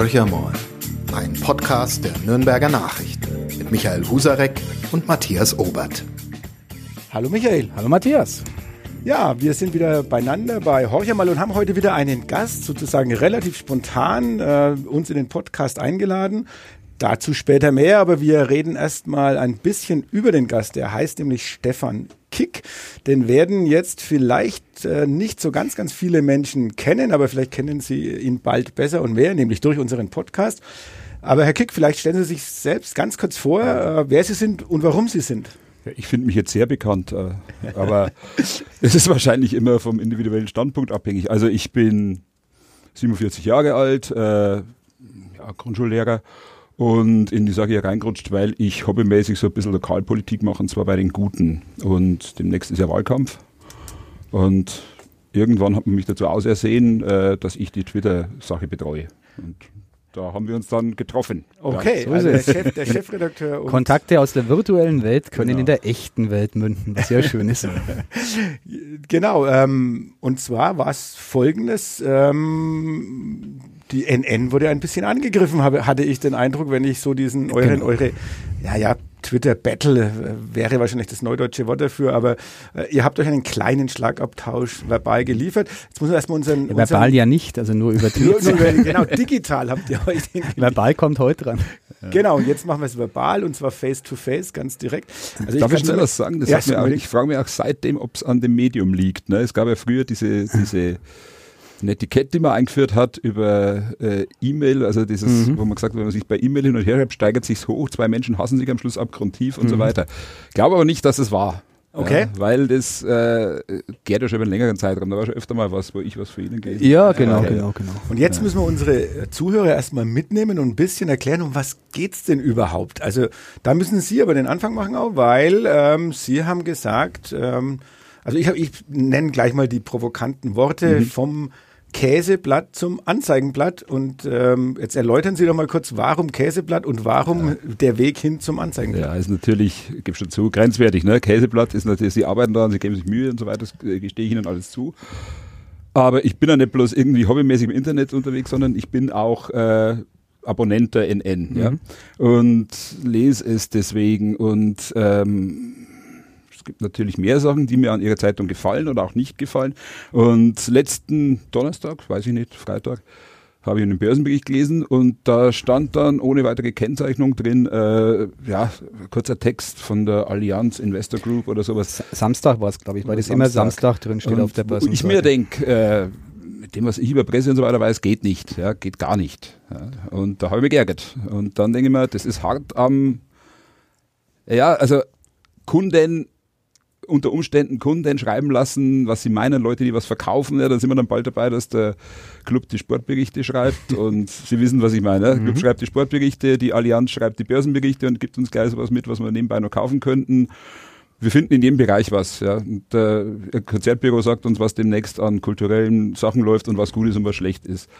Horcher ein Podcast der Nürnberger Nachrichten mit Michael Husarek und Matthias Obert. Hallo Michael. Hallo Matthias. Ja, wir sind wieder beieinander bei Horcher mal und haben heute wieder einen Gast, sozusagen relativ spontan, äh, uns in den Podcast eingeladen. Dazu später mehr, aber wir reden erstmal ein bisschen über den Gast. Der heißt nämlich Stefan Kick. Den werden jetzt vielleicht äh, nicht so ganz, ganz viele Menschen kennen, aber vielleicht kennen Sie ihn bald besser und mehr, nämlich durch unseren Podcast. Aber Herr Kick, vielleicht stellen Sie sich selbst ganz kurz vor, äh, wer Sie sind und warum Sie sind. Ja, ich finde mich jetzt sehr bekannt, äh, aber es ist wahrscheinlich immer vom individuellen Standpunkt abhängig. Also ich bin 47 Jahre alt, äh, ja, Grundschullehrer und in die Sache hier reingerutscht, weil ich hobbymäßig so ein bisschen Lokalpolitik mache, und zwar bei den Guten. Und demnächst ist ja Wahlkampf. Und irgendwann hat man mich dazu ausersehen, äh, dass ich die Twitter-Sache betreue. Und da haben wir uns dann getroffen. Okay, ja, so also der, Chef, der, Chefredakteur. Kontakte aus der virtuellen Welt können genau. in der echten Welt münden, was sehr schön ist. genau, ähm, und zwar war es folgendes. Ähm, die NN wurde ein bisschen angegriffen, habe, hatte ich den Eindruck, wenn ich so diesen euren, genau. eure, ja, ja, Twitter-Battle äh, wäre wahrscheinlich das neudeutsche Wort dafür, aber äh, ihr habt euch einen kleinen Schlagabtausch verbal geliefert. Jetzt muss man erstmal unseren, ja, Verbal unseren, ja nicht, also nur über Twitter. genau, digital habt ihr euch den Verbal kommt heute dran. Genau, und jetzt machen wir es verbal und zwar face to face, ganz direkt. Also Darf ich, ich schnell was sagen? Ja, auch, ich frage mich auch seitdem, ob es an dem Medium liegt. Ne? Es gab ja früher diese, diese ein Etikett, die man eingeführt hat über äh, E-Mail, also dieses, mhm. wo man gesagt hat, wenn man sich bei E-Mail hin und her schreibt, steigert sich hoch, zwei Menschen hassen sich am Schluss abgrundtief und mhm. so weiter. Glaube aber nicht, dass es war. Okay. Ja, weil das äh, geht ja schon über einen längeren Zeitraum. Da war schon öfter mal was, wo ich was für Ihnen gebe. Ja, genau, ja, genau, genau. Und jetzt ja. müssen wir unsere Zuhörer erstmal mitnehmen und ein bisschen erklären, um was geht's denn überhaupt? Also da müssen Sie aber den Anfang machen auch, weil ähm, Sie haben gesagt, ähm, also ich, hab, ich nenne gleich mal die provokanten Worte mhm. vom Käseblatt zum Anzeigenblatt. Und ähm, jetzt erläutern Sie doch mal kurz, warum Käseblatt und warum ja. der Weg hin zum Anzeigenblatt? Ja, ist natürlich, gebe schon zu, grenzwertig. Ne? Käseblatt ist natürlich, Sie arbeiten daran, Sie geben sich Mühe und so weiter, das gestehe ich Ihnen alles zu. Aber ich bin ja nicht bloß irgendwie hobbymäßig im Internet unterwegs, sondern ich bin auch äh, Abonnent der NN. Mhm. Ja? Und lese es deswegen und ähm, es gibt natürlich mehr Sachen, die mir an ihrer Zeitung gefallen oder auch nicht gefallen. Und letzten Donnerstag, weiß ich nicht, Freitag, habe ich einen Börsenbericht gelesen und da stand dann ohne weitere Kennzeichnung drin, äh, ja, kurzer Text von der Allianz Investor Group oder sowas. Samstag war es, glaube ich, weil das Samstag. immer Samstag drin steht und auf der Börse. Ich mir denke, äh, mit dem, was ich über Presse und so weiter weiß, geht nicht, ja, geht gar nicht. Ja. Und da habe ich mich geärgert. Und dann denke ich mir, das ist hart am, ja, also Kunden unter Umständen Kunden schreiben lassen, was sie meinen, Leute, die was verkaufen. Ja, da sind wir dann bald dabei, dass der Club die Sportberichte schreibt und Sie wissen, was ich meine. Der Club mhm. schreibt die Sportberichte, die Allianz schreibt die Börsenberichte und gibt uns gleich sowas mit, was wir nebenbei noch kaufen könnten. Wir finden in jedem Bereich was. Ja. Und der Konzertbüro sagt uns, was demnächst an kulturellen Sachen läuft und was gut ist und was schlecht ist.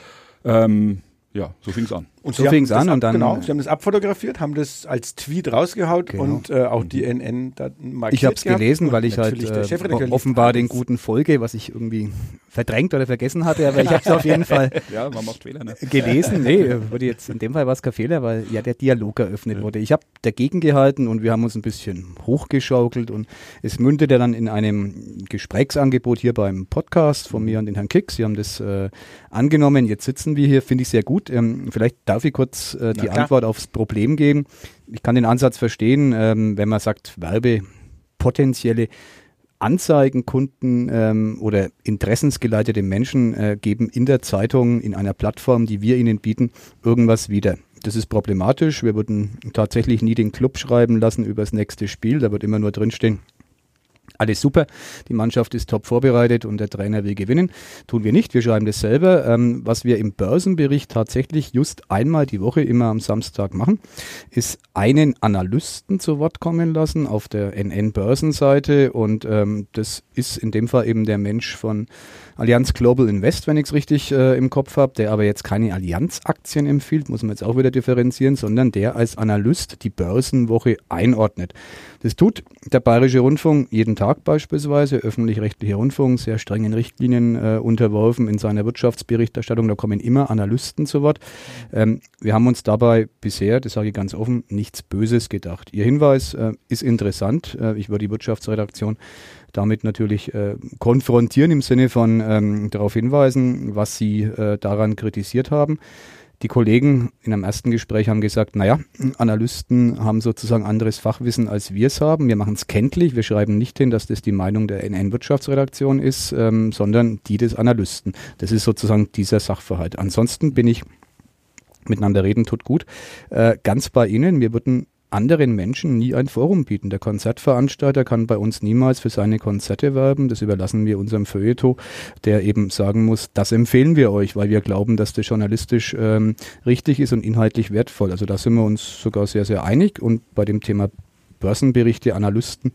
Ähm, ja, so fing es an. Und so fing es an ab, und dann. Genau, sie haben das abfotografiert, haben das als Tweet rausgehaut genau. und äh, auch die NN da markiert. Ich habe es gelesen, weil ich halt äh, offenbar den guten Folge, was ich irgendwie verdrängt oder vergessen hatte, aber ich habe es auf jeden Fall ja, man macht Fehler, ne? gelesen. Nee, würde jetzt in dem Fall war es kein Fehler, weil ja der Dialog eröffnet ja. wurde. Ich habe dagegen gehalten und wir haben uns ein bisschen hochgeschaukelt und es mündete dann in einem Gesprächsangebot hier beim Podcast von mir und den Herrn Kick. Sie haben das äh, angenommen. Jetzt sitzen wir hier, finde ich sehr gut. Ähm, vielleicht darf ich kurz äh, die Antwort aufs Problem geben. Ich kann den Ansatz verstehen, ähm, wenn man sagt, Werbe potenzielle Anzeigenkunden ähm, oder interessensgeleitete Menschen äh, geben in der Zeitung, in einer Plattform, die wir ihnen bieten, irgendwas wieder. Das ist problematisch. Wir würden tatsächlich nie den Club schreiben lassen über das nächste Spiel. Da wird immer nur drinstehen, alles super. Die Mannschaft ist top vorbereitet und der Trainer will gewinnen. Tun wir nicht. Wir schreiben das selber. Ähm, was wir im Börsenbericht tatsächlich just einmal die Woche immer am Samstag machen, ist einen Analysten zu Wort kommen lassen auf der NN-Börsenseite und ähm, das ist in dem Fall eben der Mensch von Allianz Global Invest, wenn ich es richtig äh, im Kopf habe, der aber jetzt keine Allianz-Aktien empfiehlt, muss man jetzt auch wieder differenzieren, sondern der als Analyst die Börsenwoche einordnet. Das tut der Bayerische Rundfunk jeden Tag Verlag beispielsweise, öffentlich-rechtlicher Rundfunk, sehr strengen Richtlinien äh, unterworfen in seiner Wirtschaftsberichterstattung. Da kommen immer Analysten zu Wort. Ähm, wir haben uns dabei bisher, das sage ich ganz offen, nichts Böses gedacht. Ihr Hinweis äh, ist interessant. Äh, ich würde die Wirtschaftsredaktion damit natürlich äh, konfrontieren im Sinne von ähm, darauf hinweisen, was sie äh, daran kritisiert haben. Die Kollegen in einem ersten Gespräch haben gesagt, naja, Analysten haben sozusagen anderes Fachwissen, als wir es haben. Wir machen es kenntlich. Wir schreiben nicht hin, dass das die Meinung der NN-Wirtschaftsredaktion ist, ähm, sondern die des Analysten. Das ist sozusagen dieser Sachverhalt. Ansonsten bin ich miteinander reden tut gut. Äh, ganz bei Ihnen. Wir würden anderen Menschen nie ein Forum bieten. Der Konzertveranstalter kann bei uns niemals für seine Konzerte werben. Das überlassen wir unserem Feuilleton, der eben sagen muss, das empfehlen wir euch, weil wir glauben, dass das journalistisch ähm, richtig ist und inhaltlich wertvoll. Also da sind wir uns sogar sehr, sehr einig. Und bei dem Thema Börsenberichte, Analysten,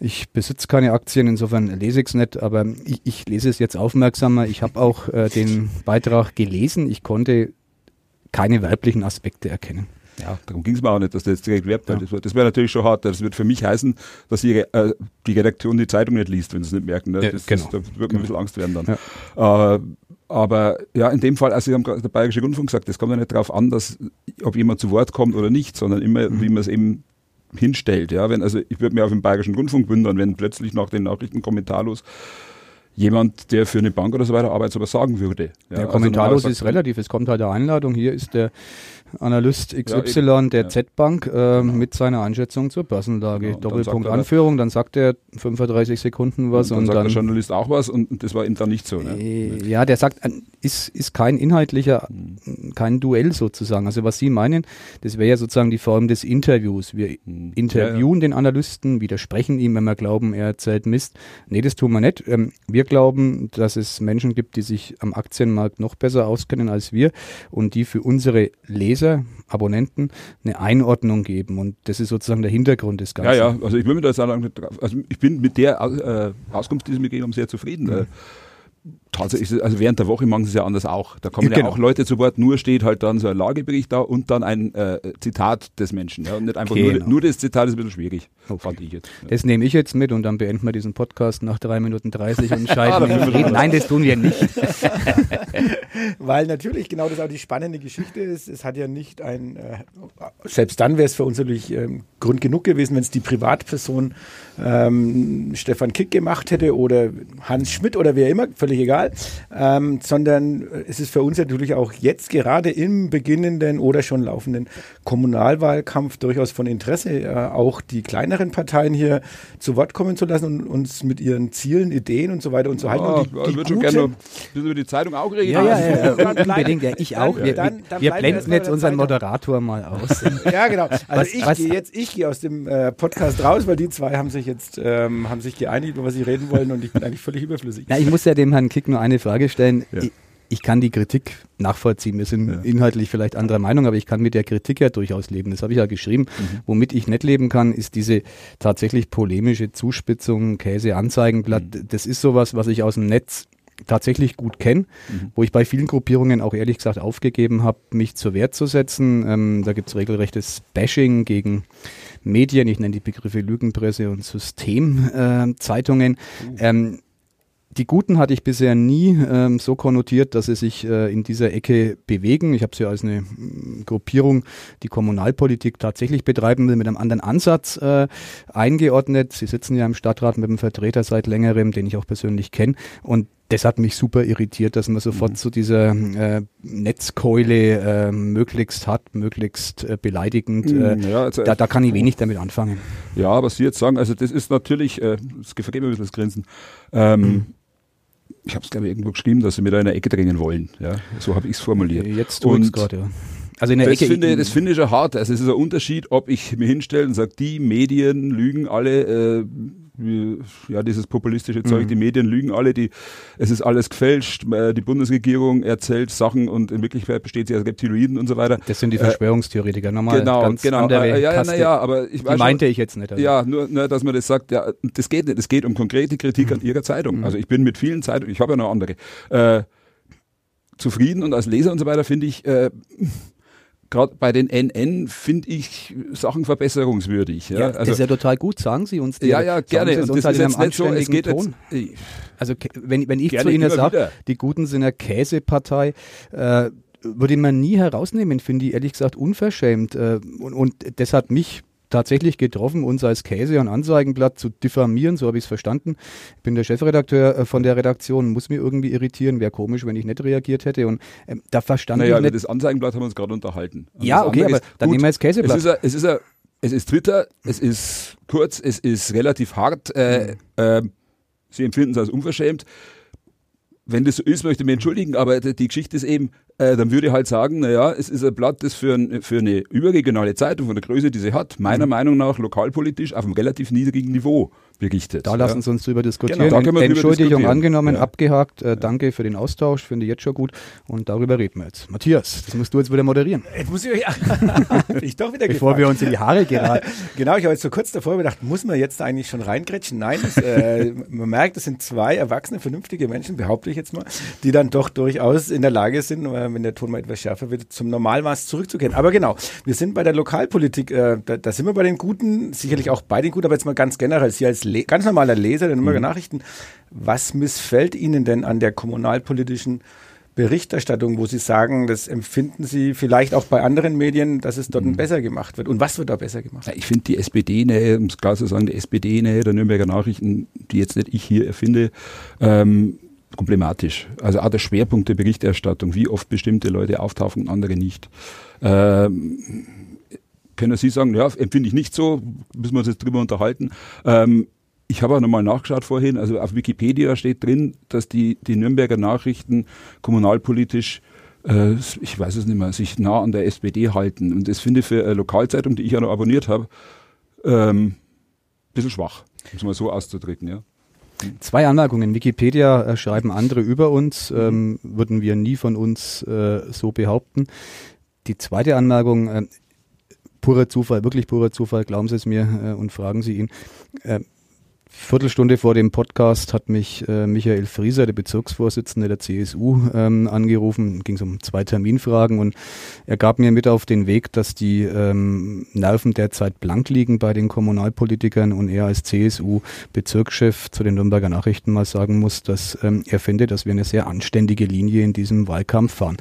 ich besitze keine Aktien, insofern lese ich es nicht, aber ich, ich, lese es jetzt aufmerksamer. Ich habe auch äh, den Beitrag gelesen. Ich konnte keine weiblichen Aspekte erkennen. Ja, darum ging es mir auch nicht, dass der jetzt direkt werbt. Ja. Das, das wäre natürlich schon hart. Das wird für mich heißen, dass die, äh, die Redaktion die Zeitung nicht liest, wenn sie es nicht merken. Ne? Ja, das, genau. das, da wird mir genau. ein bisschen Angst werden dann. Ja. Äh, aber ja, in dem Fall, also Sie haben gerade der Bayerische Rundfunk gesagt, es kommt ja nicht darauf an, dass, ob jemand zu Wort kommt oder nicht, sondern immer, mhm. wie man es eben hinstellt. Ja, wenn, also ich würde mir auf den Bayerischen Rundfunk wundern, wenn plötzlich nach den Nachrichten kommentarlos jemand, der für eine Bank oder so weiter arbeitet, sowas sagen würde. Ja, ja kommentarlos also ist relativ. Es kommt halt eine Einladung. Hier ist der Analyst XY ja, der ja. Z-Bank äh, mit seiner Einschätzung zur Börsenlage. Genau. Doppelpunkt dann Anführung, dann sagt er 35 Sekunden was. Und dann, und sagt dann, der Journalist auch was und das war ihm dann nicht so. Ne? Äh, ja, der sagt, ist, ist kein inhaltlicher, hm. kein Duell sozusagen. Also was Sie meinen, das wäre ja sozusagen die Form des Interviews. Wir hm. interviewen ja, den Analysten, widersprechen ihm, wenn wir glauben, er erzählt Mist. Nee, das tun wir nicht. Ähm, wir glauben, dass es Menschen gibt, die sich am Aktienmarkt noch besser auskennen als wir und die für unsere Leser Abonnenten eine Einordnung geben. Und das ist sozusagen der Hintergrund des Ganzen. Ja, ja, also ich will mir da sagen, also ich bin mit der äh, Auskunft, die Sie mir geben, sehr zufrieden. Mhm tatsächlich, ist es, also während der Woche machen sie es ja anders auch. Da kommen ja, genau. ja, auch Leute zu Wort, nur steht halt dann so ein Lagebericht da und dann ein äh, Zitat des Menschen. Ja, und nicht einfach genau. nur, nur, das Zitat ist ein bisschen schwierig, okay. fand ich jetzt. Ja. Das nehme ich jetzt mit und dann beenden wir diesen Podcast nach drei Minuten 30 und scheiden in Frieden. Nein, das tun wir nicht. Weil natürlich genau das auch die spannende Geschichte ist. Es hat ja nicht ein, äh, selbst dann wäre es für uns natürlich ähm, Grund genug gewesen, wenn es die Privatperson ähm, Stefan Kick gemacht hätte oder Hans Schmidt oder wer immer, völlig egal, ähm, sondern es ist für uns natürlich auch jetzt gerade im beginnenden oder schon laufenden Kommunalwahlkampf durchaus von Interesse, äh, auch die kleineren Parteien hier zu Wort kommen zu lassen und uns mit ihren Zielen, Ideen und so weiter und so halten. Ja, und die, würde schon gerne über die Zeitung auch reden. Ja, ja, ja, ja unbedingt. Ja, ich auch. Wir, dann, dann wir blenden jetzt unseren Moderator mal aus. ja, genau. Also was, ich gehe jetzt, ich gehe aus dem äh, Podcast raus, weil die zwei haben sich jetzt ähm, haben sich geeinigt, über was sie reden wollen und ich bin eigentlich völlig überflüssig. Na, ich muss ja dem Herrn Kick nur eine Frage stellen. Ja. Ich, ich, kann die Kritik nachvollziehen. Wir sind ja. inhaltlich vielleicht anderer Meinung, aber ich kann mit der Kritik ja durchaus leben. Das habe ich ja geschrieben. Mhm. Womit ich nicht leben kann, ist diese tatsächlich polemische Zuspitzung, Käse-Anzeigenblatt. Mhm. Das ist sowas, was ich aus dem Netz tatsächlich gut kenne, mhm. wo ich bei vielen Gruppierungen auch ehrlich gesagt aufgegeben habe, mich zur Wehr zu setzen. Ähm, da gibt es regelrechtes Bashing gegen Medien, ich nenne die Begriffe Lügenpresse und Systemzeitungen. Äh, uh. ähm, die Guten hatte ich bisher nie ähm, so konnotiert, dass sie sich äh, in dieser Ecke bewegen. Ich habe sie als eine mm, Gruppierung, die Kommunalpolitik tatsächlich betreiben will, mit einem anderen Ansatz äh, eingeordnet. Sie sitzen ja im Stadtrat mit einem Vertreter seit längerem, den ich auch persönlich kenne. Und das hat mich super irritiert, dass man sofort mhm. zu dieser äh, Netzkeule äh, möglichst hat, möglichst äh, beleidigend. Äh, mhm, ja, also, da, da, kann ich wenig damit anfangen. Ja, was Sie jetzt sagen, also das ist natürlich, äh, das vergeht mir ein bisschen das Grinsen. Ähm, mhm. Ich habe es glaube ich irgendwo geschrieben, dass Sie mir da in der Ecke drängen wollen. Ja, so habe ich es formuliert. Jetzt tue ich gerade, ja. Also in der das Ecke. Finde, das finde ich schon hart. Also es ist ein Unterschied, ob ich mir hinstelle und sage, die Medien lügen alle, äh, wie, ja, dieses populistische Zeug, mhm. die Medien lügen alle, die, es ist alles gefälscht, äh, die Bundesregierung erzählt Sachen und in Wirklichkeit besteht sie aus Reptiloiden und so weiter. Das sind die äh, Verschwörungstheoretiker, nochmal genau, ganz genau, andere äh, ja, ja, na, ja, aber ich weiß meinte schon, ich jetzt nicht. Also. Ja, nur, nur, dass man das sagt, ja, das geht nicht, es geht um konkrete Kritik mhm. an ihrer Zeitung. Mhm. Also ich bin mit vielen Zeitungen, ich habe ja noch andere, äh, zufrieden und als Leser und so weiter finde ich, äh, gerade bei den NN finde ich Sachen verbesserungswürdig. Ja, Ja, also, das ist ja total gut. Sagen Sie uns die. ja, ja, gerne. Und das halt ist nicht so, es geht anständigen jetzt, Ton. Also wenn, wenn ich zu Ihnen sage, die Guten sind eine Käsepartei, äh, würde man nie herausnehmen, finde ich ehrlich gesagt unverschämt. Äh, und, und das hat mich tatsächlich getroffen, uns als Käse- und Anzeigenblatt zu diffamieren, so habe ich es verstanden. Ich bin der Chefredakteur äh, von der Redaktion, muss mir irgendwie irritieren, wäre komisch, wenn ich nicht reagiert hätte. Und ähm, da verstand naja, ich über nicht. das Anzeigenblatt haben wir uns gerade unterhalten. Und Ja, das okay, aber dann nehmen wir jetzt Käseblatt. Es ist, ein, es, ist ein, es ist Twitter, es ist kurz, es ist relativ hart. Äh, äh, Sie empfinden es als unverschämt. Wenn das so ist, möchte ich mich entschuldigen, aber die, Geschichte ist eben, äh, dann würde ich halt sagen, naja, es ist ein Blatt, das für, ein, für eine überregionale Zeitung von der Größe, die sie hat, meiner Meinung nach lokalpolitisch auf einem relativ niedrigen Niveau berichtet. Da lassen. Sie uns drüber diskutieren. Genau, da können wir Entschuldigung diskutieren. angenommen, Ja. abgehakt. Äh, danke für den Austausch, finde ich jetzt schon gut. Und darüber reden wir jetzt. Matthias, das musst du jetzt wieder moderieren. Jetzt muss ich euch ich doch wieder Bevor gefragt. wir uns in die Haare geraten. Genau, ich habe jetzt so kurz davor gedacht, muss man jetzt eigentlich schon reingrätschen? Nein, es, äh, man merkt, es sind zwei erwachsene, vernünftige Menschen, behaupte ich jetzt mal, die dann doch durchaus in der Lage sind, äh, wenn der Ton mal etwas schärfer wird, zum Normalmaß zurückzukehren. Aber genau, wir sind bei der Lokalpolitik, äh, da, da sind wir bei den Guten, sicherlich auch bei den Guten, aber jetzt mal ganz generell, Sie als Le ganz normaler Leser der Nürnberger Nachrichten, was missfällt Ihnen denn an der kommunalpolitischen Berichterstattung, wo Sie sagen, das empfinden Sie vielleicht auch bei anderen Medien, dass es dort besser gemacht wird? Und was wird da besser gemacht? Ja, ich finde die SPD-Nähe, um es klar zu sagen, die SPD-Nähe der Nürnberger Nachrichten, die jetzt nicht ich hier erfinde, ähm, problematisch. Also auch der Schwerpunkt der Berichterstattung, wie oft bestimmte Leute auftauchen und andere nicht. Ähm, können Sie sagen, ja, empfinde ich nicht so, müssen wir uns jetzt drüber unterhalten. Ähm, ich habe auch nochmal nachgeschaut vorhin, also auf Wikipedia steht drin, dass die, die Nürnberger Nachrichten kommunalpolitisch, äh, ich weiß es nicht mehr, sich nah an der SPD halten. Und das finde ich für eine Lokalzeitung, die ich ja noch abonniert habe, ähm, ein bisschen schwach, um es mal so auszudrücken. Ja. Zwei Anmerkungen. Wikipedia äh, schreiben andere über uns, ähm, würden wir nie von uns äh, so behaupten. Die zweite Anmerkung, äh, purer Zufall, wirklich purer Zufall, glauben Sie es mir äh, und fragen Sie ihn. Viertelstunde vor dem Podcast hat mich äh, Michael Frieser, der Bezirksvorsitzende der CSU, ähm, angerufen. Ging es um zwei Terminfragen und er gab mir mit auf den Weg, dass die ähm, Nerven derzeit blank liegen bei den Kommunalpolitikern und er als CSU-Bezirkschef zu den Nürnberger Nachrichten mal sagen muss, dass ähm, er finde, dass wir eine sehr anständige Linie in diesem Wahlkampf fahren.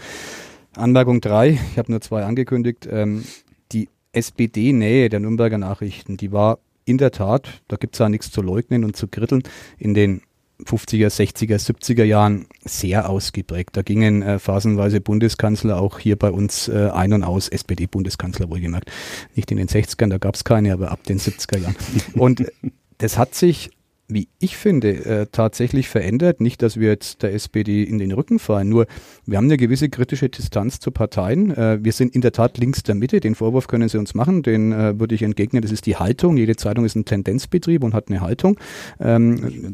Anmerkung drei, ich habe nur zwei angekündigt. Ähm, die SPD-Nähe der Nürnberger Nachrichten, die war in der Tat, da gibt es ja nichts zu leugnen und zu kritteln, in den 50er, 60er, 70er Jahren sehr ausgeprägt. Da gingen äh, phasenweise Bundeskanzler auch hier bei uns äh, ein und aus, SPD-Bundeskanzler wohlgemerkt. Nicht in den 60ern, da gab es keine, aber ab den 70er Jahren. Und äh, das hat sich wie ich finde, äh, tatsächlich verändert. Nicht, dass wir jetzt der SPD in den Rücken fallen, nur wir haben eine gewisse kritische Distanz zu Parteien. Äh, wir sind in der Tat links der Mitte. Den Vorwurf können Sie uns machen, den äh, würde ich entgegnen. Das ist die Haltung. Jede Zeitung ist ein Tendenzbetrieb und hat eine Haltung. Ähm,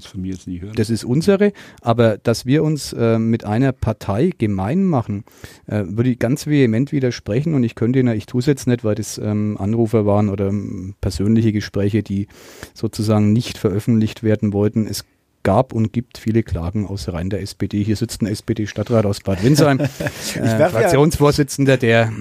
das ist unsere, aber dass wir uns äh, mit einer Partei gemein machen, äh, würde ich ganz vehement widersprechen und ich könnte Ihnen, ich tue es jetzt nicht, weil das ähm, Anrufer waren oder ähm, persönliche Gespräche, die sozusagen nicht veröffentlicht werden wollten. Es gab und gibt viele Klagen aus Reihen der SPD. Hier sitzt ein SPD-Stadtrat aus Bad Windsheim, äh, Fraktionsvorsitzender, der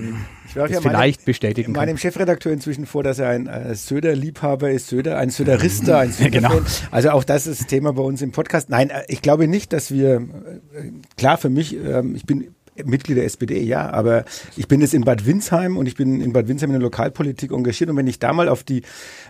Ich werfe ja vielleicht bestätigen kann. meinem Chefredakteur inzwischen vor, dass er ein äh, Söder-Liebhaber ist, Söder, ein Söderister, ein Söder Genau. Also auch das ist Thema bei uns im Podcast. Nein, äh, ich glaube nicht, dass wir, äh, klar für mich, ähm, ich bin Mitglied der SPD, ja, aber ich bin jetzt in Bad Windsheim und ich bin in Bad Windsheim in der Lokalpolitik engagiert. Und wenn ich da mal auf die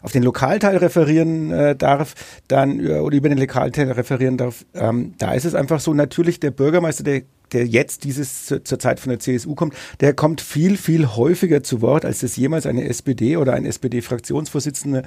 auf den Lokalteil referieren äh, darf, dann äh, oder über den Lokalteil referieren darf, ähm, da ist es einfach so natürlich der Bürgermeister, der der jetzt dieses zu- zur Zeit von der CSU kommt, der kommt viel, viel häufiger zu Wort, als das jemals eine SPD oder ein SPD-Fraktionsvorsitzender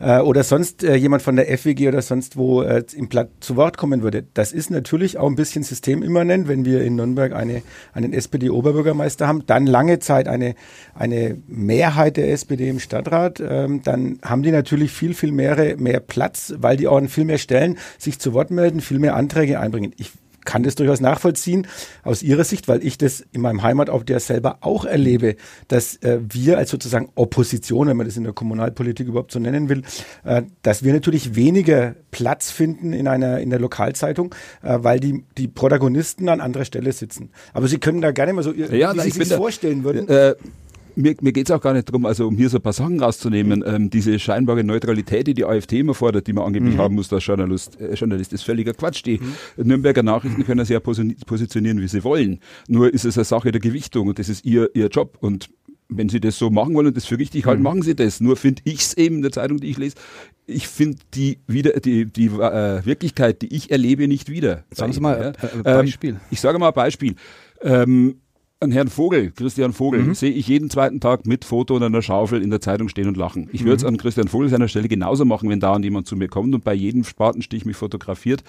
äh, oder sonst äh, jemand von der FWG oder sonst wo äh, im Blatt zu Wort kommen würde. Das ist natürlich auch ein bisschen systemimmanent, wenn wir in Nürnberg eine, einen SPD-Oberbürgermeister haben, dann lange Zeit eine, eine Mehrheit der SPD im Stadtrat, ähm, dann haben die natürlich viel, viel mehr, mehr Platz, weil die auch an viel mehr Stellen sich zu Wort melden, viel mehr Anträge einbringen. Ich kann das durchaus nachvollziehen aus Ihrer Sicht, weil ich das in meinem Heimatort ja selber auch erlebe, dass äh, wir als sozusagen Opposition, wenn man das in der Kommunalpolitik überhaupt so nennen will, äh, dass wir natürlich weniger Platz finden in einer in der Lokalzeitung, äh, weil die die Protagonisten an anderer Stelle sitzen. Aber Sie können da gerne mal so, Ja, wie nein, Sie sich vorstellen würden. Äh, mir, mir geht es auch gar nicht darum, also um hier so ein paar Sachen rauszunehmen. Ähm, diese scheinbare Neutralität, die die AfD immer fordert, die man angeblich mhm. haben muss als Journalist, äh, Journalist, ist völliger Quatsch. Die mhm. Nürnberger Nachrichten können sich ja positionieren, wie sie wollen. Nur ist es eine Sache der Gewichtung und das ist ihr, ihr Job. Und wenn Sie das so machen wollen und das für richtig halten, mhm. machen Sie das. Nur finde ich es eben in der Zeitung, die ich lese, ich finde die wieder die die äh, Wirklichkeit, die ich erlebe, nicht wieder. Sagen Sie mal ja. ein Beispiel. Ähm, ich sage mal ein Beispiel. Ähm, an Herrn Vogel, Christian Vogel, mhm. sehe ich jeden zweiten Tag mit Foto und einer Schaufel in der Zeitung stehen und lachen. Ich würde es mhm. an Christian Vogel seiner Stelle genauso machen, wenn da jemand zu mir kommt und bei jedem Spatenstich mich fotografiert,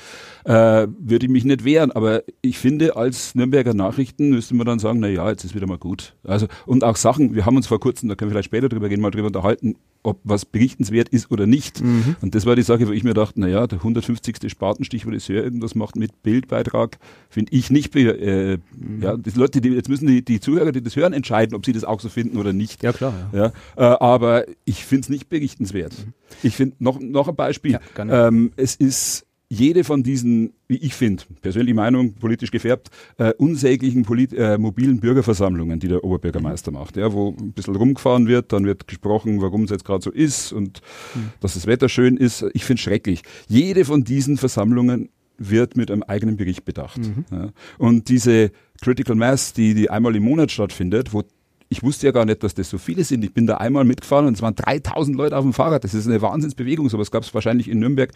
äh, würde ich mich nicht wehren. Aber ich finde, als Nürnberger Nachrichten müsste man dann sagen, na ja, jetzt ist wieder mal gut. Also, und auch Sachen, wir haben uns vor kurzem, da können wir vielleicht später drüber gehen, mal drüber unterhalten, ob was berichtenswert ist oder nicht. Mhm. Und das war die Sache, wo ich mir dachte, naja, der 150. Spatenstich, wo das Hör irgendwas macht mit Bildbeitrag, finde ich nicht. Äh, mhm. Ja, die Leute, die, jetzt müssen die, die Zuhörer, die das hören, entscheiden, ob sie das auch so finden oder nicht. Ja, klar. Ja. ja äh, aber ich finde es nicht berichtenswert. Mhm. Ich finde noch, noch ein Beispiel. Ja, ähm, es ist jede von diesen, wie ich finde, persönliche Meinung, politisch gefärbt, äh, unsäglichen Polit äh, mobilen Bürgerversammlungen, die der Oberbürgermeister macht, ja, wo ein bisschen rumgefahren wird, dann wird gesprochen, warum es jetzt gerade so ist und mhm. dass das Wetter schön ist. Ich finde schrecklich. Jede von diesen Versammlungen wird mit einem eigenen Bericht bedacht. Mhm. Ja. Und diese Critical Mass, die, die einmal im Monat stattfindet, wo ich wusste ja gar nicht, dass das so viele sind. Ich bin da einmal mitgefahren und es waren 3000 Leute auf dem Fahrrad. Das ist eine Wahnsinnsbewegung. Sowas gab es wahrscheinlich in Nürnberg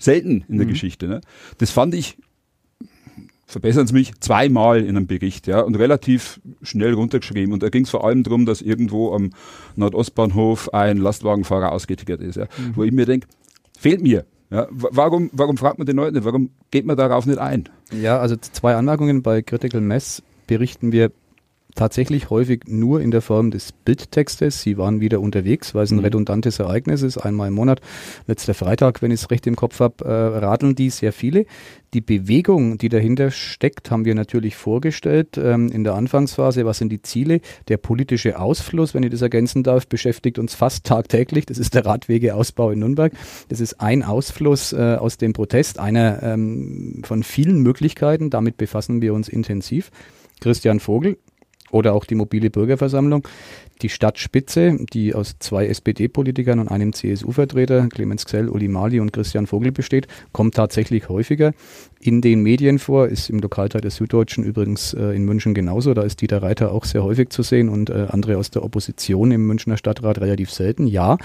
selten in der mhm. Geschichte. Ne? Das fand ich, verbessern Sie mich, zweimal in einem Bericht ja, und relativ schnell runtergeschrieben. Und da ging es vor allem darum, dass irgendwo am Nordostbahnhof ein Lastwagenfahrer ausgetickert ist. Ja, mhm. Wo ich mir denke, fehlt mir. Ja, warum, warum fragt man den Leuten nicht? Warum geht man darauf nicht ein? Ja, also zwei Anmerkungen. Bei Critical Mass berichten wir tatsächlich häufig nur in der Form des Bildtextes. Sie waren wieder unterwegs, weil es ein mhm. redundantes Ereignis ist. Einmal im Monat, letzter Freitag, wenn ich es recht im Kopf habe, äh, radeln die sehr viele. Die Bewegung, die dahinter steckt, haben wir natürlich vorgestellt ähm, in der Anfangsphase. Was sind die Ziele? Der politische Ausfluss, wenn ich das ergänzen darf, beschäftigt uns fast tagtäglich. Das ist der Radwegeausbau in Nürnberg. Das ist ein Ausfluss äh, aus dem Protest, einer ähm, von vielen Möglichkeiten. Damit befassen wir uns intensiv. Christian Vogel, oder auch die mobile Bürgerversammlung. Die Stadtspitze, die aus zwei SPD-Politikern und einem CSU-Vertreter, Clemens Xell, Uli Mali und Christian Vogel besteht, kommt tatsächlich häufiger in den Medien vor, ist im Lokalteil der Süddeutschen übrigens äh, in München genauso. Da ist Dieter Reiter auch sehr häufig zu sehen und äh, andere aus der Opposition im Münchner Stadtrat relativ selten. Ja.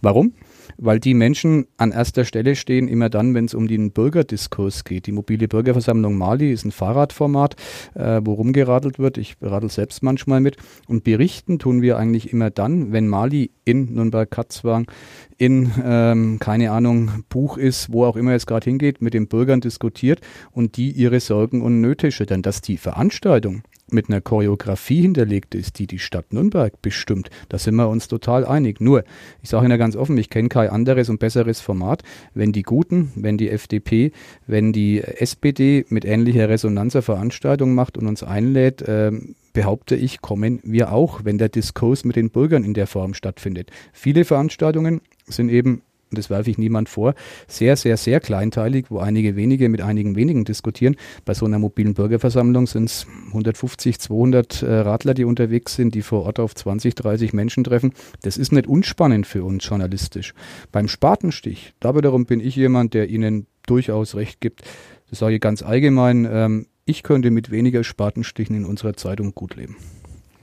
Warum? Weil die Menschen an erster Stelle stehen, immer dann, wenn es um den Bürgerdiskurs geht. Die mobile Bürgerversammlung Mali ist ein Fahrradformat, äh, wo rumgeradelt wird. Ich radel selbst manchmal mit. Und berichten tun wir eigentlich immer dann, wenn Mali in Nürnberg-Katzwang in, ähm, keine Ahnung, Buch ist, wo auch immer es gerade hingeht, mit den Bürgern diskutiert und die ihre Sorgen und Nöte schüttern. Dass die Veranstaltung mit einer Choreografie hinterlegt ist, die die Stadt Nürnberg bestimmt, da sind wir uns total einig. Nur, ich sage Ihnen ganz offen, ich kenne kein anderes und besseres Format. Wenn die Guten, wenn die FDP, wenn die SPD mit ähnlicher Resonanz eine Veranstaltung macht und uns einlädt, äh, behaupte ich, kommen wir auch, wenn der Diskurs mit den Bürgern in der Form stattfindet. Viele Veranstaltungen sind eben und das werfe ich niemand vor, sehr, sehr, sehr kleinteilig, wo einige wenige mit einigen wenigen diskutieren. Bei so einer mobilen Bürgerversammlung sind es 150, 200 äh, Radler, die unterwegs sind, die vor Ort auf 20, 30 Menschen treffen. Das ist nicht unspannend für uns journalistisch. Beim Spatenstich, da wiederum bin ich jemand, der Ihnen durchaus recht gibt. Das sage ich ganz allgemein. Ähm, ich könnte mit weniger Spatenstichen in unserer Zeitung gut leben.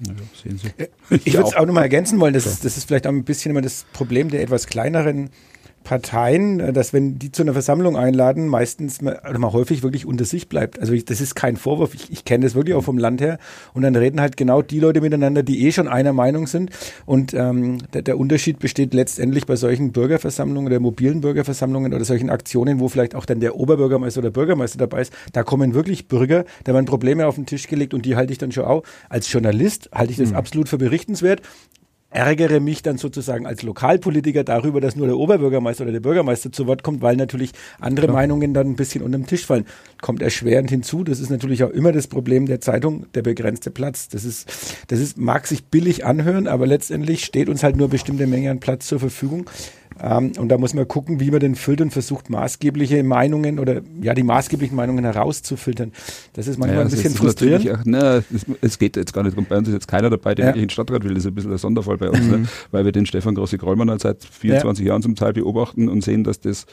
Ja, sehen Sie. Äh, ich würde es auch nochmal ergänzen wollen, das, das ist vielleicht auch ein bisschen immer das Problem der etwas kleineren Parteien, äh, dass wenn die zu einer Versammlung einladen, meistens oder mal häufig wirklich unter sich bleibt. Also ich, das ist kein Vorwurf. Ich, ich kenne das wirklich auch vom Land her. Und dann reden halt genau die Leute miteinander, die eh schon einer Meinung sind. Und ähm, der, der Unterschied besteht letztendlich bei solchen Bürgerversammlungen oder mobilen Bürgerversammlungen oder solchen Aktionen, wo vielleicht auch dann der Oberbürgermeister oder Bürgermeister dabei ist. Da kommen wirklich Bürger, da werden Probleme auf den Tisch gelegt und die halte ich dann schon auch. Als Journalist halte ich das mhm. absolut für berichtenswert ärgere mich dann sozusagen als Lokalpolitiker darüber, dass nur der Oberbürgermeister oder der Bürgermeister zu Wort kommt, weil natürlich andere Klar. Meinungen dann ein bisschen unter den Tisch fallen. Kommt erschwerend hinzu. Das ist natürlich auch immer das Problem der Zeitung, der begrenzte Platz. Das ist, das ist, mag sich billig anhören, aber letztendlich steht uns halt nur bestimmte Menge an Platz zur Verfügung. Ähm, und da muss man gucken, wie man den füllt und versucht, maßgebliche Meinungen oder ja, die maßgeblichen Meinungen herauszufiltern. Das ist manchmal Ja, ein bisschen frustrierend. Auch, ne, es, es geht jetzt gar nicht drum. Bei uns ist jetzt keiner dabei, der Ja. wirklich in den Stadtrat will. Das ist ein bisschen ein Sonderfall bei uns, ne? weil wir den Stefan Grossi-Krollmann halt seit 24 Jahren zum Teil beobachten und sehen, dass das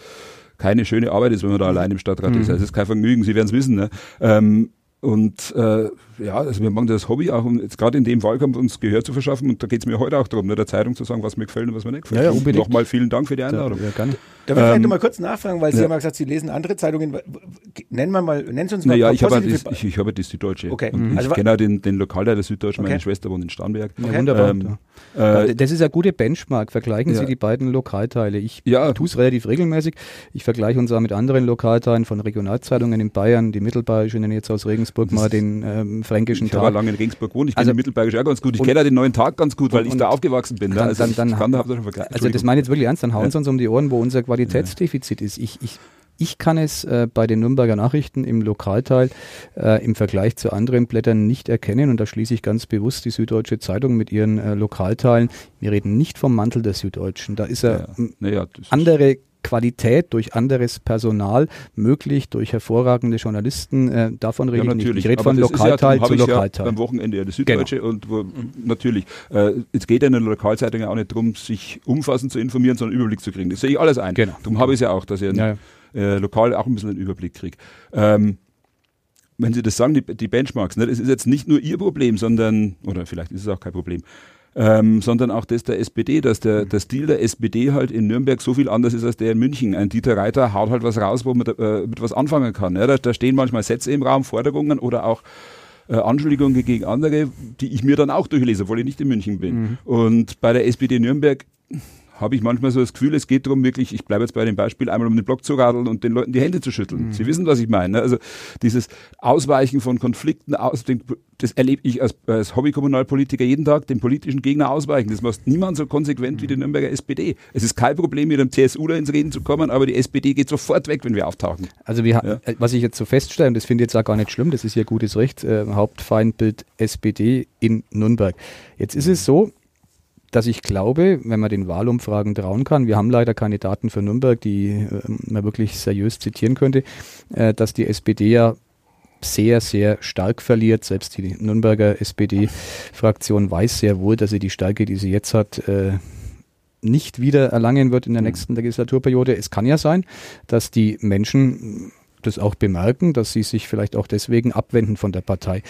keine schöne Arbeit ist, wenn man da allein im Stadtrat ist. Also es ist kein Vergnügen, Sie werden es wissen. Ne? Ähm, und äh, ja, also wir machen das Hobby auch, um jetzt gerade in dem Wahlkampf uns Gehör zu verschaffen. Und da geht es mir heute auch darum, ne, der Zeitung zu sagen, was mir gefällt und was mir nicht gefällt. Ja, ja, unbedingt. Nochmal vielen Dank für die Einladung. Ja, gerne. Darf ich vielleicht Ähm, noch mal kurz nachfragen, weil Sie ja. haben ja gesagt, Sie lesen andere Zeitungen. Nennen wir mal, nennen Sie uns mal Naja, ich habe halt das, ich, ich habe die Süddeutsche. Okay. Und Mhm. ich Also kenne auch den, den Lokalteil der Süddeutschen. Okay. Meine Schwester wohnt in Starnberg. Ja, Okay. wunderbar. Ähm, Ja, äh, das ist ein guter Benchmark. Vergleichen Ja. Sie die beiden Lokalteile. Ich Ja. tue es relativ regelmäßig. Ich vergleiche uns auch mit anderen Lokalteilen von Regionalzeitungen in Bayern, die Mittelbayerische, nenne ich jetzt aus Regensburg mal den ähm, Fränkischen ich habe auch Tag. lange in Regensburg gewohnt. Ich kenne Also- den Mittelbayerisch auch ganz gut. Ich kenne den neuen Tag ganz gut, weil und- ich da aufgewachsen bin. Ne? Dann- Also dann- ich dann- kann da. Also das meine ich jetzt wirklich ernst, dann hauen Ja. sie uns um die Ohren, wo unser Qualitätsdefizit ist. Ich, ich, ich kann es äh, bei den Nürnberger Nachrichten im Lokalteil äh, im Vergleich zu anderen Blättern nicht erkennen und da schließe ich ganz bewusst die Süddeutsche Zeitung mit ihren äh, Lokalteilen. Wir reden nicht vom Mantel der Süddeutschen. Da ist er Ja, ja. Naja, andere Qualität durch anderes Personal möglich, durch hervorragende Journalisten. Äh, davon rede ja, ich nicht. Ich rede von Lokalteil ja, zu Lokalteil. Ja beim Wochenende ja die Süddeutsche und wo, natürlich. Äh, jetzt geht ja in der Lokalzeitung ja auch nicht darum, sich umfassend zu informieren, sondern einen Überblick zu kriegen. Das sehe ich alles ein. Genau. Darum habe ich es ja auch, dass ja. Äh, lokal auch ein bisschen einen Überblick kriege. Ähm, wenn Sie das sagen, die, die Benchmarks, ne, das ist jetzt nicht nur Ihr Problem, sondern, oder vielleicht ist es auch kein Problem, ähm, sondern auch das der SPD, dass der, der Stil der SPD halt in Nürnberg so viel anders ist als der in München. Ein Dieter Reiter haut halt was raus, wo man äh, mit was anfangen kann. Ja, da, da stehen manchmal Sätze im Raum, Forderungen oder auch äh, Anschuldigungen gegen andere, die ich mir dann auch durchlese, obwohl ich nicht in München bin. Und bei der SPD Nürnberg habe ich manchmal so das Gefühl, es geht darum wirklich, ich bleibe jetzt bei dem Beispiel, einmal um den Block zu radeln und den Leuten die Hände zu schütteln. Sie wissen, was ich meine. ne? Also dieses Ausweichen von Konflikten, aus, den, das erlebe ich als, als Hobbykommunalpolitiker jeden Tag, den politischen Gegner ausweichen. Das macht niemand so konsequent wie die Nürnberger SPD. Es ist kein Problem, mit dem CSU da ins Reden zu kommen, aber die SPD geht sofort weg, wenn wir auftauchen. Also wir, Ja. äh, was ich jetzt so feststelle, und das finde ich jetzt auch gar nicht schlimm, das ist ihr gutes Recht, äh, Hauptfeindbild SPD in Nürnberg. Jetzt ist es so, dass ich glaube, wenn man den Wahlumfragen trauen kann, wir haben leider keine Daten für Nürnberg, die äh, man wirklich seriös zitieren könnte, äh, dass die SPD ja sehr, sehr stark verliert. Selbst die Nürnberger SPD-Fraktion weiß sehr wohl, dass sie die Stärke, die sie jetzt hat, äh, nicht wieder erlangen wird in der nächsten Legislaturperiode. Es kann ja sein, dass die Menschen das auch bemerken, dass sie sich vielleicht auch deswegen abwenden von der Partei.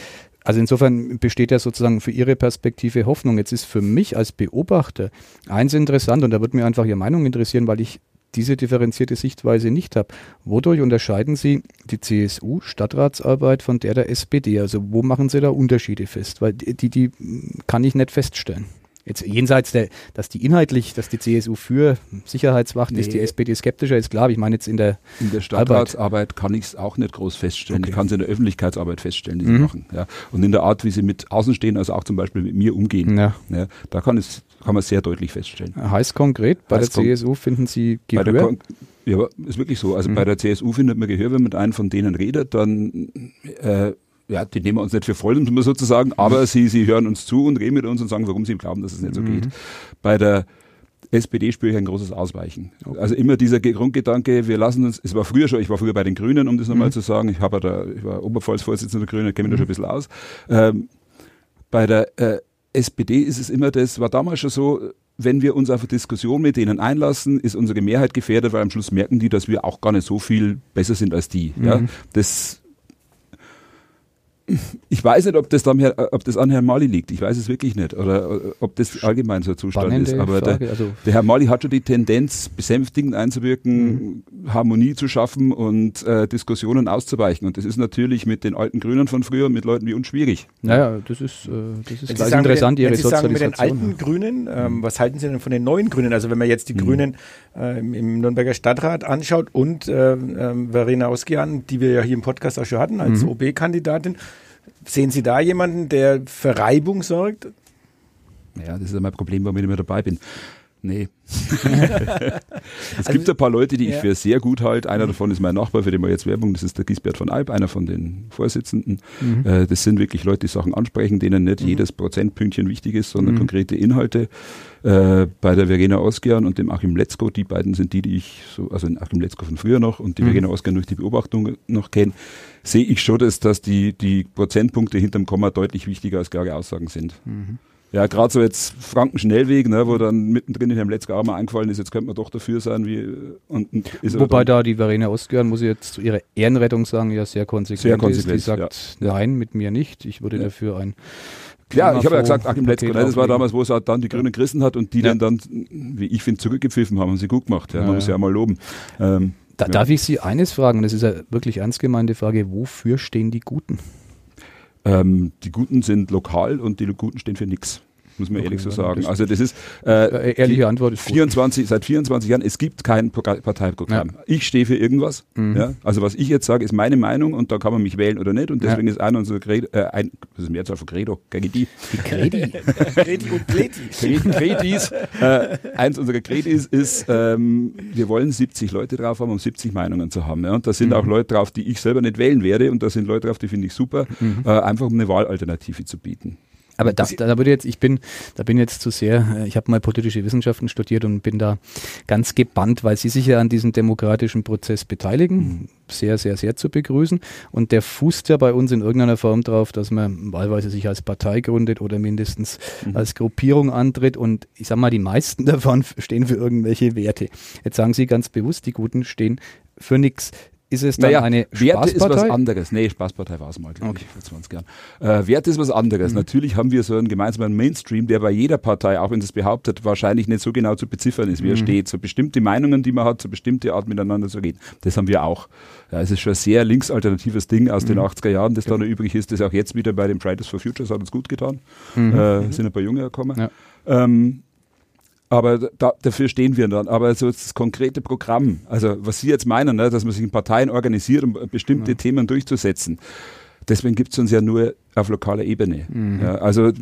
Also insofern besteht ja sozusagen für Ihre Perspektive Hoffnung. Jetzt ist für mich als Beobachter eins interessant und da würde mir einfach Ihre Meinung interessieren, weil ich diese differenzierte Sichtweise nicht habe. Wodurch unterscheiden Sie die CSU-Stadtratsarbeit von der der SPD? Also wo machen Sie da Unterschiede fest? Weil die, die, die kann ich nicht feststellen. Jetzt jenseits der, dass die inhaltlich, dass die CSU für Sicherheitswacht ist, die Nee. SPD skeptischer ist, klar, ich meine jetzt in der In der Stadtratsarbeit kann ich es auch nicht groß feststellen. Okay. Ich kann es in der Öffentlichkeitsarbeit feststellen, die sie Mhm. machen. Ja. Und in der Art, wie sie mit Außenstehenden, also auch zum Beispiel mit mir umgehen, ja, ja, da kann, es, kann man sehr deutlich feststellen. heißt konkret, bei Heißt der CSU finden Sie Gehör? Ja, aber ist wirklich so. Also Mhm. bei der CSU findet man Gehör, wenn man mit einem von denen redet, dann äh, ja, die nehmen wir uns nicht für voll, um sozusagen, aber sie, sie hören uns zu und reden mit uns und sagen, warum sie glauben, dass es nicht so Mhm. geht. Bei der SPD spüre ich ein großes Ausweichen. Also immer dieser Ge- Grundgedanke, wir lassen uns, es war früher schon, ich war früher bei den Grünen, um das nochmal Mhm. zu sagen, ich, habe ja da, ich war Oberpfalz-Vorsitzender der Grünen, kenne mich da schon ein bisschen aus. Ähm, bei der äh, SPD ist es immer das, war damals schon so, wenn wir uns auf eine Diskussion mit denen einlassen, ist unsere Mehrheit gefährdet, weil am Schluss merken die, dass wir auch gar nicht so viel besser sind als die. Ja? Mhm. Das ich weiß nicht, ob das, dann, ob das an Herrn Mali liegt. Ich weiß es wirklich nicht. Oder äh, ob das allgemein so ein Zustand Spannende ist. Aber der, Frage. Also, der Herr Mali hat schon die Tendenz, besänftigend einzuwirken, Harmonie zu schaffen und äh, Diskussionen auszuweichen. Und das ist natürlich mit den alten Grünen von früher, mit Leuten wie uns schwierig. naja, das ist, äh, das ist gleich sagen, interessant, mit den, Ihre wenn Sie sagen mit den alten Grünen, ähm, was halten Sie denn von den neuen Grünen? Also wenn man jetzt die Grünen äh, im- im Nürnberger Stadtrat anschaut und äh, ähm, Verena Auskian, die wir ja hier im Podcast auch schon hatten als Mhm. OB-Kandidatin, sehen Sie da jemanden, der für Reibung sorgt? Ja, das ist mein Problem, warum ich nicht mehr dabei bin. Nee. es gibt ein paar Leute, die ich Ja. für sehr gut halte. Einer davon ist mein Nachbar, für den wir jetzt Werbung, das ist der Gisbert von Alp, einer von den Vorsitzenden. Äh, das sind wirklich Leute, die Sachen ansprechen, denen nicht jedes Prozentpünktchen wichtig ist, sondern konkrete Inhalte. Äh, bei der Verena Osgern und dem Achim Letzko, die beiden sind die, die ich so, also den Achim Letzko von früher noch und die Verena Osgern durch die Beobachtung noch kenne, sehe ich schon, dass, dass die, die Prozentpunkte hinterm Komma deutlich wichtiger als klare Aussagen sind. Ja, gerade so jetzt Franken-Schnellweg, ne, wo dann mittendrin in dem letzten Jahr mal eingefallen ist, jetzt könnte man doch dafür sein, wie, und, und Wobei da die Verena Ostgern, muss ich jetzt zu ihrer Ehrenrettung sagen, ja sehr konsequent, Sehr konsequent, ist. Die sagt, nein, mit mir nicht. Ich würde Ja. dafür ein Ja, ich habe ja gesagt, Achim Letzko, ne, das war damals, wo es halt dann die Grünen gerissen hat und die Ja. dann, wie ich finde, zurückgepfiffen haben, haben sie gut gemacht. Ja, Ja, man muss ja. ja mal loben. Ähm, Da, Ja. Darf ich Sie eines fragen? Das ist eine wirklich ernst gemeinte Frage. Wofür stehen die Guten? Ähm, die Guten sind lokal und die Guten stehen für nichts. Muss man Okay, ehrlich so ja, sagen. das- Also das ist äh, Äh, ehrliche die Antwort ist gut. 24, seit 24 Jahren, es gibt kein Progra- Parteiprogramm. Ich stehe für irgendwas. Mhm. Ja? Also was ich jetzt sage, ist meine Meinung und da kann man mich wählen oder nicht. Und Ja. deswegen ist einer unserer Credo, äh, ein, das ist Mehrzahl von Credo, Die Credi. Kreti und Pleti. Cre- Credis, äh, eins unserer Credis ist, ähm, wir wollen 70 Leute drauf haben, um 70 Meinungen zu haben. Ja? Und da sind auch Leute drauf, die ich selber nicht wählen werde und da sind Leute drauf, die finde ich super, äh, einfach um eine Wahlalternative zu bieten. Aber da, da würde jetzt, ich bin, da bin jetzt zu sehr, äh, ich habe mal politische Wissenschaften studiert und bin da ganz gebannt, weil Sie sich ja an diesem demokratischen Prozess beteiligen. Sehr, sehr, sehr zu begrüßen. Und der fußt ja bei uns in irgendeiner Form drauf, dass man wahlweise sich als Partei gründet oder mindestens als Gruppierung antritt. Und ich sag mal, die meisten davon stehen für irgendwelche Werte. Jetzt sagen Sie ganz bewusst, die Guten stehen für nichts. Ist es dann Naja, eine Werte ist was anderes. Nee, Spaßpartei war es mal, glaube ich, vor 20 Jahren. Äh, Werte ist was anderes. Mhm. Natürlich haben wir so einen gemeinsamen Mainstream, der bei jeder Partei, auch wenn es behauptet, wahrscheinlich nicht so genau zu beziffern ist, wie er Mhm. steht. So bestimmte Meinungen, die man hat, so bestimmte Art miteinander zu reden. Das haben wir auch. Ja, es ist schon ein sehr linksalternatives Ding aus Mhm. den 80er Jahren, das da noch übrig ist, das auch jetzt wieder bei den Fridays for Futures hat uns gut getan. Äh, sind ein paar Junge gekommen. Mhm. Ja. Ähm, aber da, dafür stehen wir dann. Aber so das konkrete Programm, also was Sie jetzt meinen, ne, dass man sich in Parteien organisiert, um bestimmte Themen durchzusetzen, deswegen gibt es uns ja nur auf lokaler Ebene. Ja, also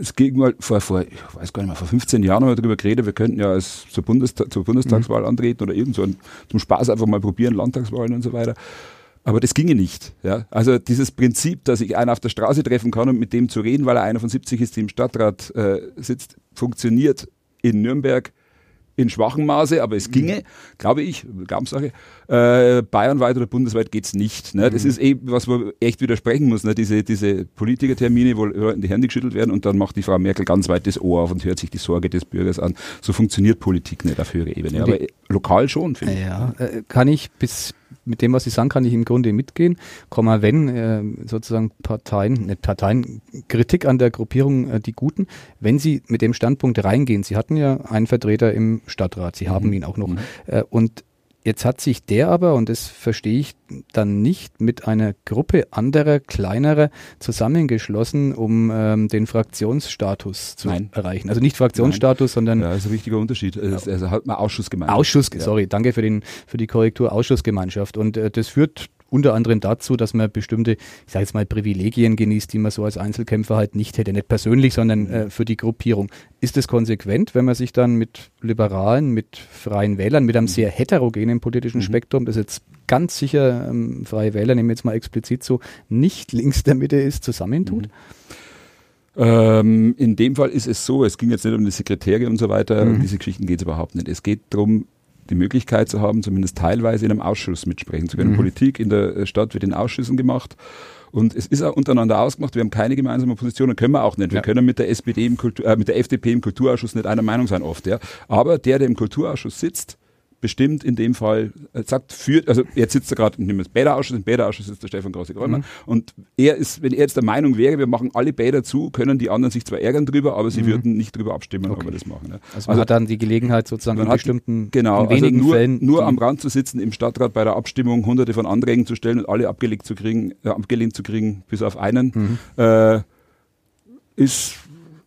es ging mal vor, vor, ich weiß gar nicht mehr, vor 15 Jahren haben wir darüber geredet, wir könnten ja als zur, Bundestag, zur Bundestagswahl antreten oder irgend so ein, zum Spaß einfach mal probieren, Landtagswahlen und so weiter. Aber das ginge nicht. Ja? Also dieses Prinzip, dass ich einen auf der Straße treffen kann und mit dem zu reden, weil er einer von 70 ist, die im Stadtrat äh, sitzt, funktioniert in Nürnberg in schwachem Maße, aber es ginge, glaube ich, Glaubenssache. Äh, bayernweit oder bundesweit geht's nicht. Ne? Das ist eben, was man echt widersprechen muss. Ne? Diese, diese Politikertermine, wo Leuten die Hände geschüttelt werden und dann macht die Frau Merkel ganz weit das Ohr auf und hört sich die Sorge des Bürgers an. So funktioniert Politik nicht auf höherer Ebene. Aber lokal schon, finde ich. Ja, äh, kann ich bis mit dem, was Sie sagen, kann ich im Grunde mitgehen. Komma, wenn äh, sozusagen Parteien, nicht Parteien, Kritik an der Gruppierung äh, die Guten, wenn Sie mit dem Standpunkt reingehen, Sie hatten ja einen Vertreter im Stadtrat, Sie haben ihn auch noch, äh, und Jetzt hat sich der aber, und das verstehe ich dann nicht, mit einer Gruppe anderer, kleinerer zusammengeschlossen, um ähm, den Fraktionsstatus zu Nein. erreichen. Also nicht Fraktionsstatus, sondern Ja, ist ein wichtiger Unterschied. Also, hat man Ausschuss gemeint. Ausschuss, Ja. sorry, danke für, den, für die Korrektur, Ausschussgemeinschaft. Und äh, das führt unter anderem dazu, dass man bestimmte, ich sage jetzt mal, Privilegien genießt, die man so als Einzelkämpfer halt nicht hätte. Nicht persönlich, sondern äh, für die Gruppierung. Ist es konsequent, wenn man sich dann mit Liberalen, mit Freien Wählern, mit einem sehr heterogenen politischen Spektrum, das jetzt ganz sicher ähm, Freie Wähler, nehmen wir jetzt mal explizit so, nicht links der Mitte ist, zusammentut? Ähm, in dem Fall ist es so, es ging jetzt nicht um die Sekretäre und so weiter, Mhm. um diese Geschichten geht es überhaupt nicht. Es geht darum, die Möglichkeit zu haben, zumindest teilweise in einem Ausschuss mitsprechen zu können. Mhm. Politik in der äh, Stadt wird in Ausschüssen gemacht. Und es ist auch untereinander ausgemacht, wir haben keine gemeinsame Position und können wir auch nicht. Wir Ja. können mit der SPD im Kultur, äh, mit der FDP im Kulturausschuss nicht einer Meinung sein oft, ja. Aber der, der im Kulturausschuss sitzt, bestimmt in dem Fall, äh, sagt, führt, also jetzt sitzt er gerade, das Bäderausschuss, im Bäderausschuss sitzt der Stefan Grossi-Gräumer Mhm. und er ist, wenn er jetzt der Meinung wäre, wir machen alle Bäder zu, können die anderen sich zwar ärgern drüber, aber sie würden nicht drüber abstimmen, ob Mhm. Okay. wir das machen. Ja. Also man hat dann die Gelegenheit sozusagen in bestimmten, Genau, in wenigen also nur, Fällen. nur am Rand zu sitzen, im Stadtrat bei der Abstimmung hunderte von Anträgen zu stellen und alle abgelegt zu kriegen, äh, abgelehnt zu kriegen, bis auf einen, Mhm. äh, ist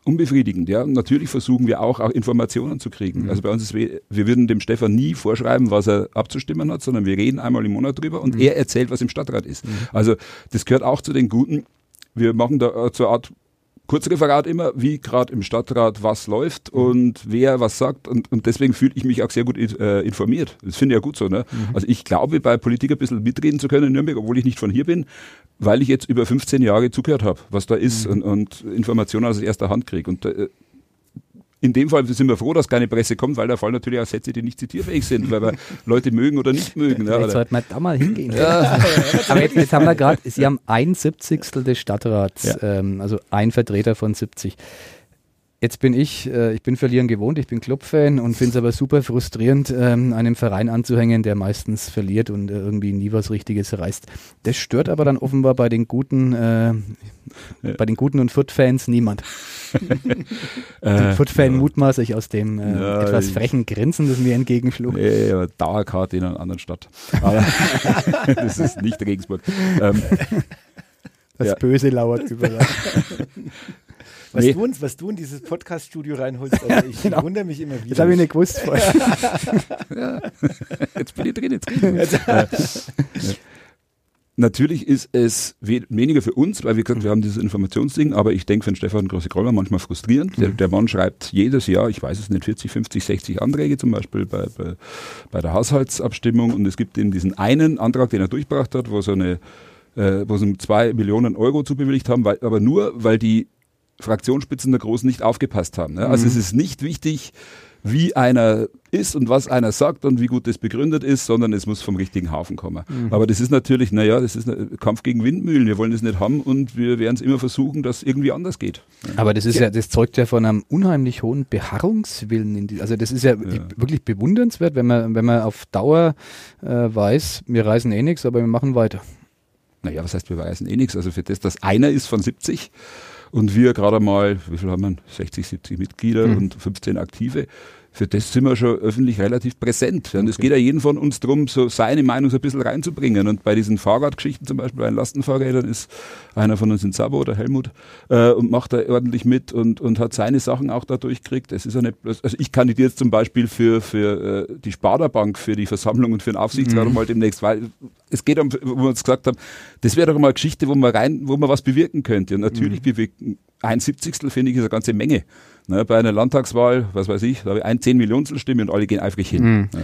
unbefriedigend. Ja. Und natürlich versuchen wir auch, auch Informationen zu kriegen. Mhm. Also bei uns ist, wir würden dem Stefan nie vorschreiben, was er abzustimmen hat, sondern wir reden einmal im Monat drüber Mhm. und er erzählt, was im Stadtrat ist. Also das gehört auch zu den Guten. Wir machen da äh, so eine Art Kurzreferat immer, wie gerade im Stadtrat was läuft und wer was sagt und, und deswegen fühle ich mich auch sehr gut äh, informiert. Das finde ich ja gut so. Ne? Mhm. Also ich glaube, bei Politik ein bisschen mitreden zu können in Nürnberg, obwohl ich nicht von hier bin, weil ich jetzt über 15 Jahre zugehört habe, was da ist mhm. und, und Informationen aus erster Hand kriege. Und äh, in dem Fall sind wir froh, dass keine Presse kommt, weil da fallen natürlich auch Sätze, die nicht zitierfähig sind, weil wir Leute mögen oder nicht mögen. Vielleicht ja, sollten wir da mal hingehen. Ja. Aber jetzt, jetzt, haben wir gerade, Sie haben ein Siebzigstel des Stadtrats, ja. ähm, also ein Vertreter von 70. Jetzt bin ich, äh, ich bin verlieren gewohnt, ich bin Clubfan und finde es aber super frustrierend, ähm, einem Verein anzuhängen, der meistens verliert und äh, irgendwie nie was Richtiges reißt. Das stört aber dann offenbar bei den guten, äh, ja. bei den guten und Foot-Fans niemand. den Foot-Fan ja. mutmaße ich aus dem äh, ja, etwas frechen Grinsen, das mir entgegenschlug. Nee, aber Dauerkarte in einer anderen Stadt. Aber das ist nicht Regensburg. Ähm, das Böse lauert überall. Was, nee. du, uns, was du in dieses Podcast-Studio reinholst, also ich genau. wundere mich immer wieder. Das habe ich nicht gewusst vorher. ja. Jetzt bin ich drin, jetzt drin. ja. Natürlich ist es weniger für uns, weil wie gesagt, wir haben dieses Informationsding, aber ich denke für den Stefan Grosse-Kroller manchmal frustrierend. Der, mhm. der, Mann schreibt jedes Jahr, ich weiß es nicht, 40, 50, 60 Anträge zum Beispiel bei, bei, bei der Haushaltsabstimmung und es gibt eben diesen einen Antrag, den er durchgebracht hat, wo so eine äh, wo sie zwei Millionen Euro zubewilligt haben, weil, aber nur, weil die Fraktionsspitzen der Großen nicht aufgepasst haben. Ne? Also mhm. es ist nicht wichtig, wie einer ist und was einer sagt und wie gut das begründet ist, sondern es muss vom richtigen Hafen kommen. Mhm. Aber das ist natürlich, naja, das ist ein Kampf gegen Windmühlen. Wir wollen das nicht haben und wir werden es immer versuchen, dass es irgendwie anders geht. Aber das ist ja, das zeugt ja von einem unheimlich hohen Beharrungswillen. Die, also das ist ja, ja, wirklich bewundernswert, wenn man, wenn man auf Dauer äh, weiß, wir reisen eh nichts, aber wir machen weiter. Naja, was heißt, wir reisen eh nichts? Also für das, dass einer ist von 70, und wir gerade mal, wie viel haben wir? 60, 70 Mitglieder mhm. und 15 Aktive für das sind wir schon öffentlich relativ präsent. Und es okay. geht ja jeden von uns darum, so seine Meinung so ein bisschen reinzubringen. Und bei diesen Fahrradgeschichten zum Beispiel, bei den Lastenfahrrädern ist einer von uns in Sabo, der Helmut, äh, und macht da ordentlich mit und, und hat seine Sachen auch da durchgekriegt. Es ist ja nicht, also ich kandidiere jetzt zum Beispiel für, für äh, die Sparda-Bank, für die Versammlung und für den Aufsichtsrat mhm. mal demnächst, weil es geht um, wo wir uns gesagt haben, das wäre doch mal eine Geschichte, wo man rein, wo man was bewirken könnte. Und natürlich mhm. bewirken ein Siebzigstel finde ich ist eine ganze Menge. Ne, bei einer Landtagswahl, was weiß ich, da habe ich ein zehn Millionstel Stimme und alle gehen eifrig hin. Mhm. Ja.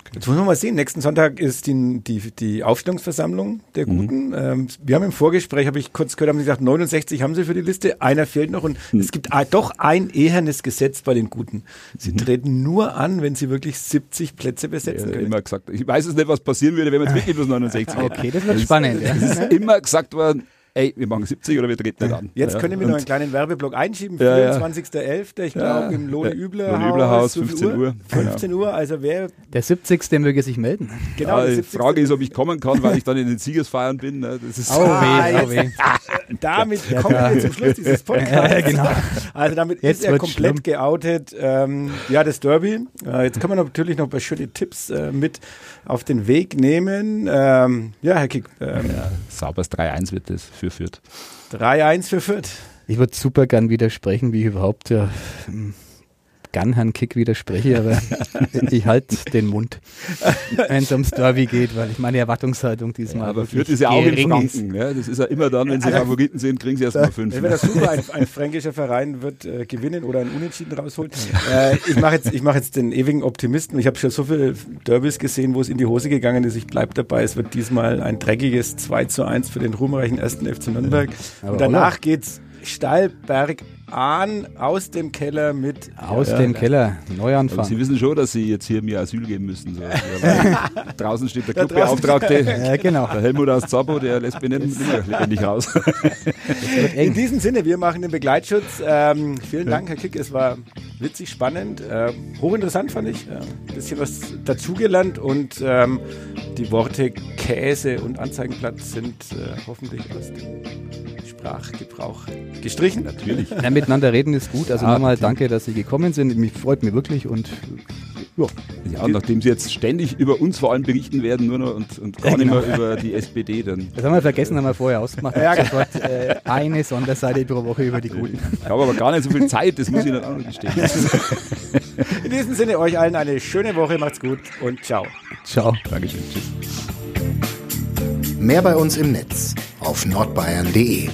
Okay. Jetzt muss man mal sehen, nächsten Sonntag ist die, die, die Aufstellungsversammlung der mhm. Guten. Mhm. Ähm, wir haben im Vorgespräch, habe ich kurz gehört, haben sie gesagt, 69 haben sie für die Liste, einer fehlt noch und mhm. es gibt doch ein ehernes Gesetz bei den Guten. Sie mhm. treten nur an, wenn sie wirklich 70 Plätze besetzen ja, können. Immer gesagt. Ich weiß es nicht, was passieren würde, wenn man jetzt wirklich bloß 69 Okay, das wird spannend. Es ist immer gesagt worden, ey, wir machen 70 oder wir treten nicht an. Jetzt ja. können wir noch einen kleinen Werbeblock einschieben. Ja, 24.11. Ich glaube im Lohne-Übler-Haus. 15 Uhr. 15 Uhr, also wer... Der 70. möge sich melden. Genau, die Frage ist, ob ich kommen kann, weil ich dann in den Siegesfeiern bin. Ne? Das ist oh, weh, oh weh. damit kommen wir zum Schluss dieses Podcasts. genau. Also damit jetzt ist er komplett schlimm. geoutet. Ähm, ja, das Derby. Äh, jetzt kann man natürlich noch ein paar schöne Tipps äh, mit auf den Weg nehmen. Ähm, ja, Herr Kick. Ähm, ja, sauberes 3-1 wird das für Fürth. 3-1 für Fürth. Ich würde super gern widersprechen, wie ich überhaupt ja, gern Herrn Kick widerspreche, aber ich halte den Mund, wenn es ums Derby geht, weil ich meine Erwartungshaltung diesmal. Ja, aber Fürth ist ja auch in Franken. Ja, das ist ja immer dann, wenn sie Favoriten sind, kriegen sie erst mal fünf. Wäre das super, ein, ein, fränkischer Verein wird äh, gewinnen oder ein Unentschieden rausholen. Äh, ich mache jetzt, mach jetzt den ewigen Optimisten. Ich habe schon so viele Derbys gesehen, wo es in die Hose gegangen ist. Ich bleibe dabei. Es wird diesmal ein dreckiges 2 zu 1 für den ruhmreichen ersten FC Nürnberg. Und danach geht's steil berg Ahn aus dem Keller mit. Aus ja, dem ja. Keller, Neuanfang. Aber Sie wissen schon, dass Sie jetzt hier mir Asyl geben müssen. So. Ja, draußen steht der Clubbeauftragte, ja, genau. der Helmut aus Zappo, der lässt mich nicht, lebendig raus. In diesem Sinne, wir machen den Begleitschutz. Ähm, vielen Dank, Herr Kick, es war witzig, spannend, äh, hochinteressant fand ich. Ein äh, bisschen was dazugelernt und ähm, die Worte Käse und Anzeigenblatt sind äh, hoffentlich aus dem Sprachgebrauch gestrichen. Natürlich. Ja, miteinander reden ist gut. Also ja, nochmal danke, dass Sie gekommen sind. Mich freut mich wirklich und ja. ja, nachdem Sie jetzt ständig über uns vor allem berichten werden, nur noch und, und gar genau. nicht mehr über die SPD, dann. Das haben wir vergessen, haben wir vorher ausgemacht. Ja, genau. äh, eine Sonderseite pro Woche über die Guten. Ich habe aber gar nicht so viel Zeit, das muss ich Ihnen auch noch gestehen. In diesem Sinne, euch allen eine schöne Woche, macht's gut und ciao. Ciao. Dankeschön. Tschüss. Mehr bei uns im Netz auf nordbayern.de